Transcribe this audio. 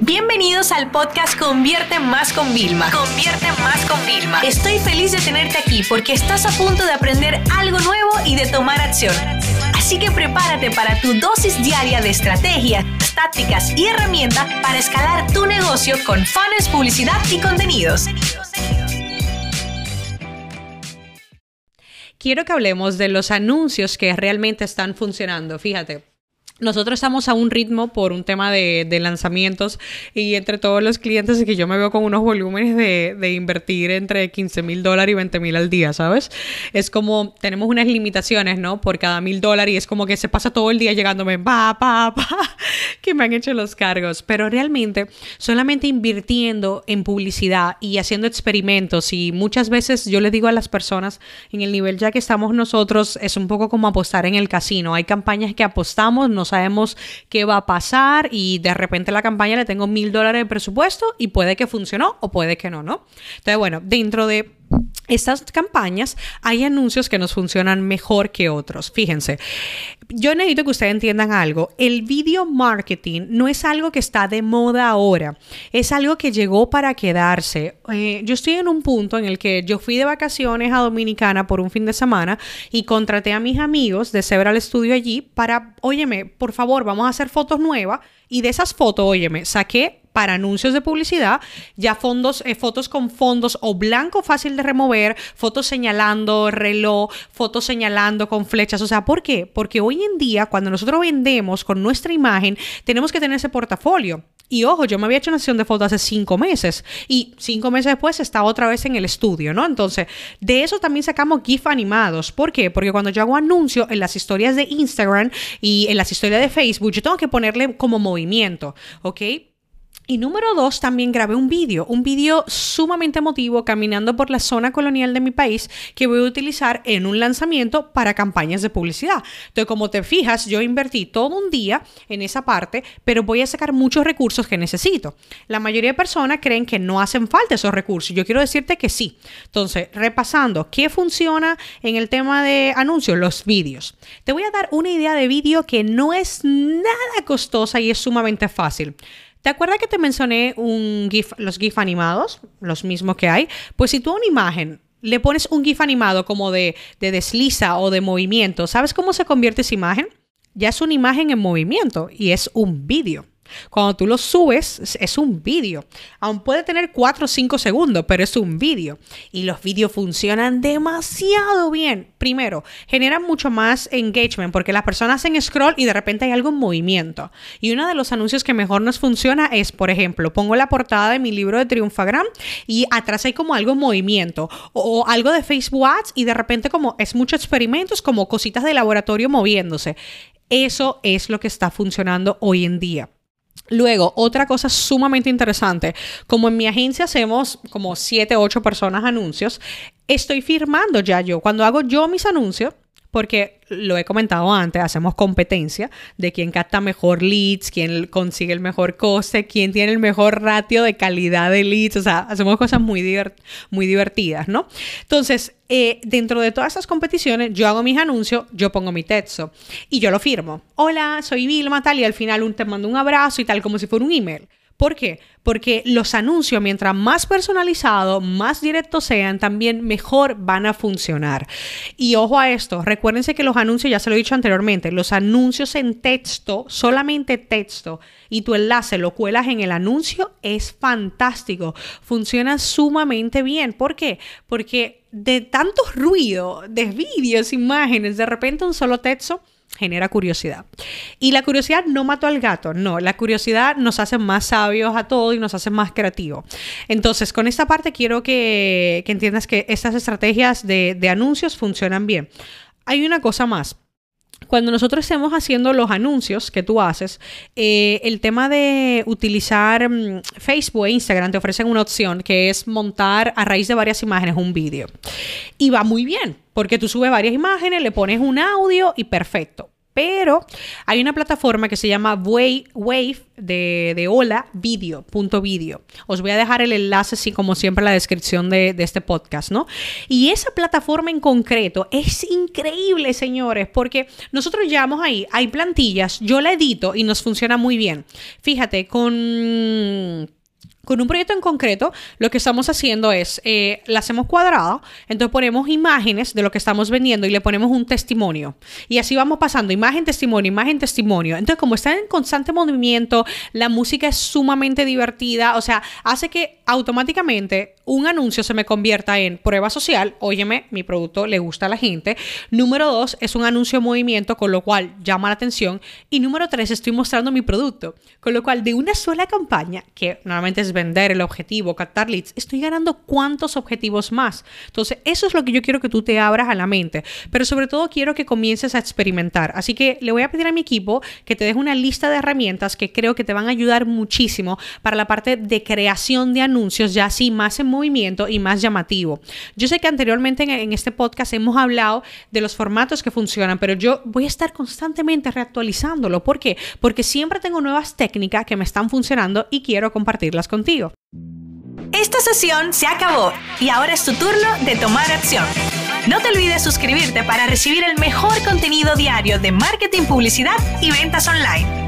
Bienvenidos al podcast Convierte Más con Vilma. Convierte Más con Vilma. Estoy feliz de tenerte aquí porque estás a punto de aprender algo nuevo y de tomar acción. Así que prepárate para tu dosis diaria de estrategias, tácticas y herramientas para escalar tu negocio con fans, publicidad y contenidos. Quiero que hablemos de los anuncios que realmente están funcionando. Fíjate, nosotros estamos a un ritmo por un tema de, lanzamientos y entre todos los clientes que yo me veo con unos volúmenes de, invertir entre 15 mil dólares y 20 mil al día, ¿sabes? Es como tenemos unas limitaciones, ¿no? Por cada mil dólares y es como que se pasa todo el día llegándome, pa, pa, pa, que me han hecho los cargos. Pero realmente solamente invirtiendo en publicidad y haciendo experimentos y muchas veces yo le digo a las personas en el nivel ya que estamos nosotros es un poco como apostar en el casino. Hay campañas que apostamos, no sabemos qué va a pasar y de repente la campaña le tengo mil dólares de presupuesto y puede que funcionó o puede que no, ¿no? Entonces, bueno, dentro de estas campañas hay anuncios que nos funcionan mejor que otros. Fíjense, yo necesito que ustedes entiendan algo. El video marketing no es algo que está de moda ahora, es algo que llegó para quedarse. Eh, yo estoy en un punto en el que yo fui de vacaciones a Dominicana por un fin de semana y contraté a mis amigos de Several Studio allí para, óyeme, por favor, vamos a hacer fotos nuevas. Y de esas fotos, óyeme, saqué para anuncios de publicidad, ya fondos, eh, fotos con fondos o blanco fácil de remover, fotos señalando reloj, fotos señalando con flechas. O sea, ¿por qué? Porque hoy en día, cuando nosotros vendemos con nuestra imagen, tenemos que tener ese portafolio. Y ojo, yo me había hecho una sesión de fotos hace cinco meses y cinco meses después estaba otra vez en el estudio, ¿no? Entonces, de eso también sacamos GIF animados. ¿Por qué? Porque cuando yo hago anuncio en las historias de Instagram y en las historias de Facebook, yo tengo que ponerle como movimiento, ¿ok? Y número dos, también grabé un vídeo, un vídeo sumamente emotivo caminando por la zona colonial de mi país que voy a utilizar en un lanzamiento para campañas de publicidad. Entonces, como te fijas, yo invertí todo un día en esa parte, pero voy a sacar muchos recursos que necesito. La mayoría de personas creen que no hacen falta esos recursos. Yo quiero decirte que sí. Entonces, repasando, ¿qué funciona en el tema de anuncios? Los vídeos. Te voy a dar una idea de vídeo que no es nada costosa y es sumamente fácil. ¿Te acuerdas que te mencioné un GIF, los GIF animados? Los mismos que hay. Pues si tú a una imagen le pones un GIF animado como de, de desliza o de movimiento, ¿sabes cómo se convierte esa imagen? Ya es una imagen en movimiento y es un vídeo. Cuando tú lo subes, es un vídeo. Aún puede tener 4 o 5 segundos, pero es un vídeo. Y los vídeos funcionan demasiado bien. Primero, generan mucho más engagement porque las personas hacen scroll y de repente hay algo en movimiento. Y uno de los anuncios que mejor nos funciona es, por ejemplo, pongo la portada de mi libro de Triunfagram y atrás hay como algo en movimiento o, algo de Facebook Ads y de repente como es mucho experimentos, como cositas de laboratorio moviéndose. Eso es lo que está funcionando hoy en día. Luego, otra cosa sumamente interesante, como en mi agencia hacemos como 7, 8 personas anuncios, estoy firmando ya yo. Cuando hago yo mis anuncios, porque lo he comentado antes, hacemos competencia de quién capta mejor leads, quién consigue el mejor coste, quién tiene el mejor ratio de calidad de leads, o sea, hacemos cosas muy, divertidas, ¿no? Entonces, eh, dentro de todas esas competiciones, yo hago mis anuncios, yo pongo mi texto y yo lo firmo. Hola, soy Vilma, tal, y al final un, te mando un abrazo y tal, como si fuera un email. ¿Por qué? Porque los anuncios, mientras más personalizados, más directos sean, también mejor van a funcionar. Y ojo a esto, recuérdense que los anuncios, ya se lo he dicho anteriormente, los anuncios en texto, solamente texto, y tu enlace lo cuelas en el anuncio, es fantástico. Funciona sumamente bien. ¿Por qué? Porque de tanto ruido, de vídeos, imágenes, de repente un solo texto genera curiosidad. Y la curiosidad no mató al gato, no, la curiosidad nos hace más sabios a todos y nos hace más creativos. Entonces, con esta parte quiero que, entiendas que estas estrategias de, anuncios funcionan bien. Hay una cosa más. Cuando nosotros estemos haciendo los anuncios que tú haces, eh, el tema de utilizar mm, Facebook e Instagram te ofrecen una opción que es montar a raíz de varias imágenes un vídeo. Y va muy bien, porque tú subes varias imágenes, le pones un audio y perfecto. pero hay una plataforma que se llama Wave, de, de Hola Video, punto video. Os voy a dejar el enlace, así como siempre, en la descripción de, de este podcast, ¿no? Y esa plataforma en concreto es increíble, señores, porque nosotros llevamos ahí, hay plantillas, yo la edito y nos funciona muy bien. Fíjate, con con un proyecto en concreto, lo que estamos haciendo es, eh, la hacemos cuadrada, entonces ponemos imágenes de lo que estamos vendiendo y le ponemos un testimonio. Y así vamos pasando, imagen, testimonio, imagen, testimonio. Entonces, como está en constante movimiento, la música es sumamente divertida, o sea, hace que automáticamente un anuncio se me convierta en prueba social, óyeme, mi producto le gusta a la gente. Número dos, es un anuncio en movimiento, con lo cual llama la atención. Y número tres, estoy mostrando mi producto, con lo cual de una sola campaña, que normalmente es vender el objetivo, captar leads, estoy ganando cuántos objetivos más. Entonces, eso es lo que yo quiero que tú te abras a la mente, pero sobre todo quiero que comiences a experimentar. Así que le voy a pedir a mi equipo que te deje una lista de herramientas que creo que te van a ayudar muchísimo para la parte de creación de anuncios, ya así más en movimiento y más llamativo. Yo sé que anteriormente en, en este podcast hemos hablado de los formatos que funcionan, pero yo voy a estar constantemente reactualizándolo. ¿Por qué? Porque siempre tengo nuevas técnicas que me están funcionando y quiero compartirlas contigo. Esta sesión se acabó y ahora es tu turno de tomar acción. No te olvides suscribirte para recibir el mejor contenido diario de marketing, publicidad y ventas online.